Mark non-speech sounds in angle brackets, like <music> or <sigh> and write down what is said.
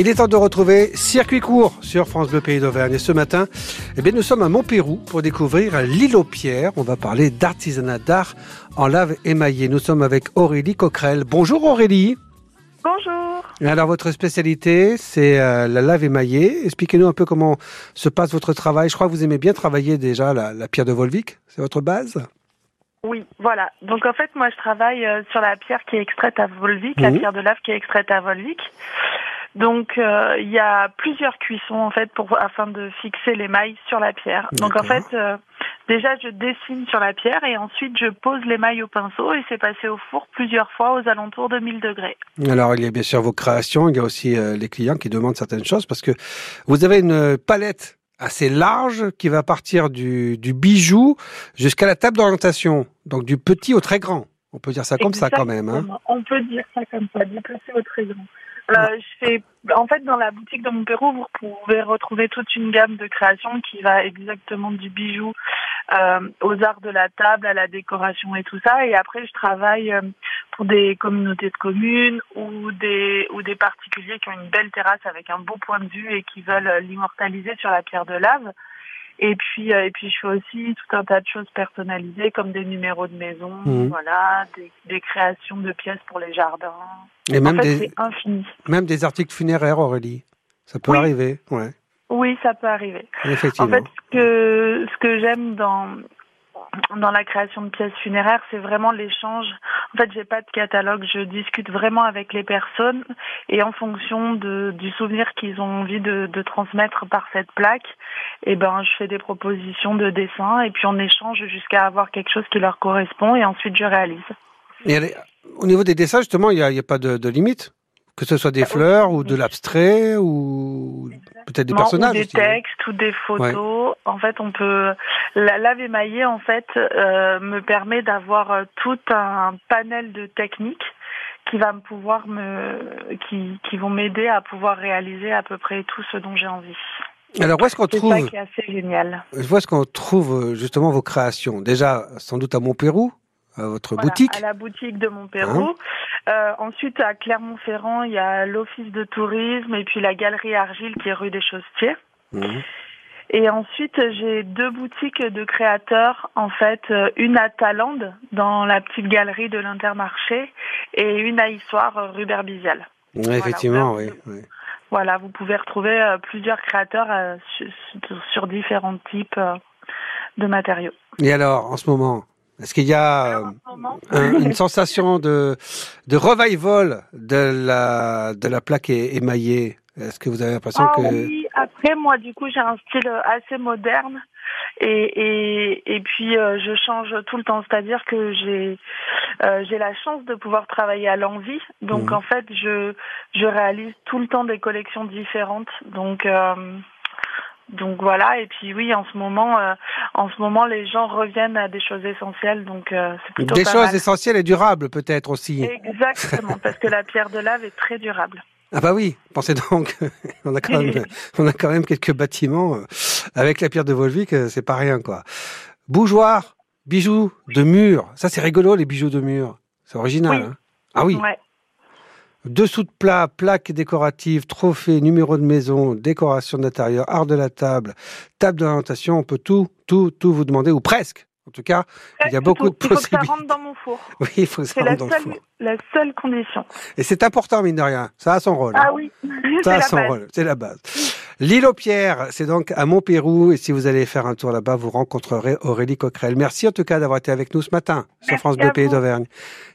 Il est temps de retrouver Circuit court sur France Bleu Pays d'Auvergne. Et ce matin, eh bien, nous sommes à Montpérou pour découvrir l'île aux pierres. On va parler d'artisanat d'art en lave émaillée. Nous sommes avec Aurélie Coquerel. Bonjour Aurélie. Bonjour. Alors votre spécialité, c'est euh, la lave émaillée. Expliquez-nous un peu comment se passe votre travail. Je crois que vous aimez bien travailler déjà la, la pierre de Volvic. C'est votre base? Oui, voilà. Donc en fait, moi, je travaille euh, sur la pierre qui est extraite à Volvic, la pierre de lave qui est extraite à Volvic. Donc euh, il y a plusieurs cuissons en fait pour afin de fixer l'émail sur la pierre. Donc en fait, euh, déjà je dessine sur la pierre et ensuite je pose l'émail au pinceau et c'est passé au four plusieurs fois aux alentours de 1000 degrés. Alors, il y a bien sûr vos créations, il y a aussi euh, les clients qui demandent certaines choses parce que vous avez une palette assez large qui va partir du, du bijou jusqu'à la table d'orientation, donc du petit au très grand. On peut dire ça comme ça quand même. Hein. On peut dire ça comme ça, du petit au très grand. Euh, je en fait, dans la boutique de Montpérou, vous pouvez retrouver toute une gamme de créations qui va exactement du bijou euh, aux arts de la table, à la décoration et tout ça. Et après, je travaille euh, pour des communautés de communes ou des ou des particuliers qui ont une belle terrasse avec un beau point de vue et qui veulent euh, l'immortaliser sur la pierre de lave. Et puis, euh, et puis, je fais aussi tout un tas de choses personnalisées comme des numéros de maison, Mhm. voilà, des, des créations de pièces pour les jardins. Et même, en fait, des, infini. même des articles funéraires, Aurélie. Ça peut Oui. arriver, ouais, Oui, ça peut arriver. En effectivement. fait, ce que, ce que j'aime dans, dans la création de pièces funéraires, c'est vraiment l'échange. En fait, j'ai pas de catalogue, je discute vraiment avec les personnes et en fonction de, du souvenir qu'ils ont envie de, de transmettre par cette plaque, eh ben, je fais des propositions de dessin et puis on échange jusqu'à avoir quelque chose qui leur correspond et ensuite je réalise. Et est- au niveau des dessins, justement, il n'y a, a pas de, de limite? Que ce soit des fleurs ou de l'abstrait ou peut-être des personnages ou des hein. textes ou des photos. En fait, on peut la lave émaillée en fait euh, me permet d'avoir euh, tout un panel de techniques qui va me pouvoir me qui qui vont m'aider à pouvoir réaliser à peu près tout ce dont j'ai envie. Alors, où est-ce qu'on C'est trouve ça qui est assez génial. Je vois ce qu'on trouve euh, justement vos créations? Déjà, sans doute à Montpérou, à votre Voilà, boutique. à la boutique de Montpérou. Euh, ensuite, à Clermont-Ferrand, il y a l'office de tourisme et puis la galerie Argile qui est rue des Chaussetiers. Mhm. Et ensuite, j'ai deux boutiques de créateurs, en fait, euh, une à Talande, dans la petite galerie de l'Intermarché, et une à Issoire, euh, rue Berbizial. Ouais, effectivement, oui. Voilà. oui. Voilà, vous pouvez retrouver plusieurs créateurs sur, différents types de matériaux. Et alors, en ce moment, est-ce qu'il y a euh, un- <laughs> une sensation de, de revival de la, de la plaque émaillée? Est-ce que vous avez l'impression Ah que... oui, après moi du coup j'ai un style euh, assez moderne et et, et puis euh, je change tout le temps, c'est-à-dire que j'ai euh, j'ai la chance de pouvoir travailler à l'envie, donc Mhm. en fait je je réalise tout le temps des collections différentes, donc euh, donc voilà et puis oui en ce moment euh, en ce moment les gens reviennent à des choses essentielles donc euh, c'est plutôt Des pas choses mal. essentielles et durables peut-être aussi. Exactement <laughs> parce que la pierre de lave est très durable. Ah bah oui, pensez donc, <laughs> on a quand même, <laughs> on a quand même quelques bâtiments euh, avec la pierre de Volvic, euh, c'est pas rien quoi. Bougeoir, bijoux de mur, ça c'est rigolo les bijoux de mur, c'est original. Oui. hein ah oui, Ouais. Dessous de plat, plaques décoratives, trophées, numéros de maison, décoration d'intérieur, art de la table, table d'orientation, on peut tout, tout, tout vous demander ou presque. En tout cas, il y a beaucoup de Il faut que ça possibilités. rentre dans mon four. <laughs> Oui, il faut que ça C'est la rentre dans le seule, four. la seule condition. Et c'est important mine de rien, ça a son rôle. hein. Ah oui, <laughs> c'est Ça a son base. rôle, c'est la base. L'île aux pierres, c'est donc à Montpérou. Et si vous allez faire un tour là-bas, vous rencontrerez Aurélie Coquerel. Merci en tout cas d'avoir été avec nous ce matin sur France Bleu Pays d'Auvergne.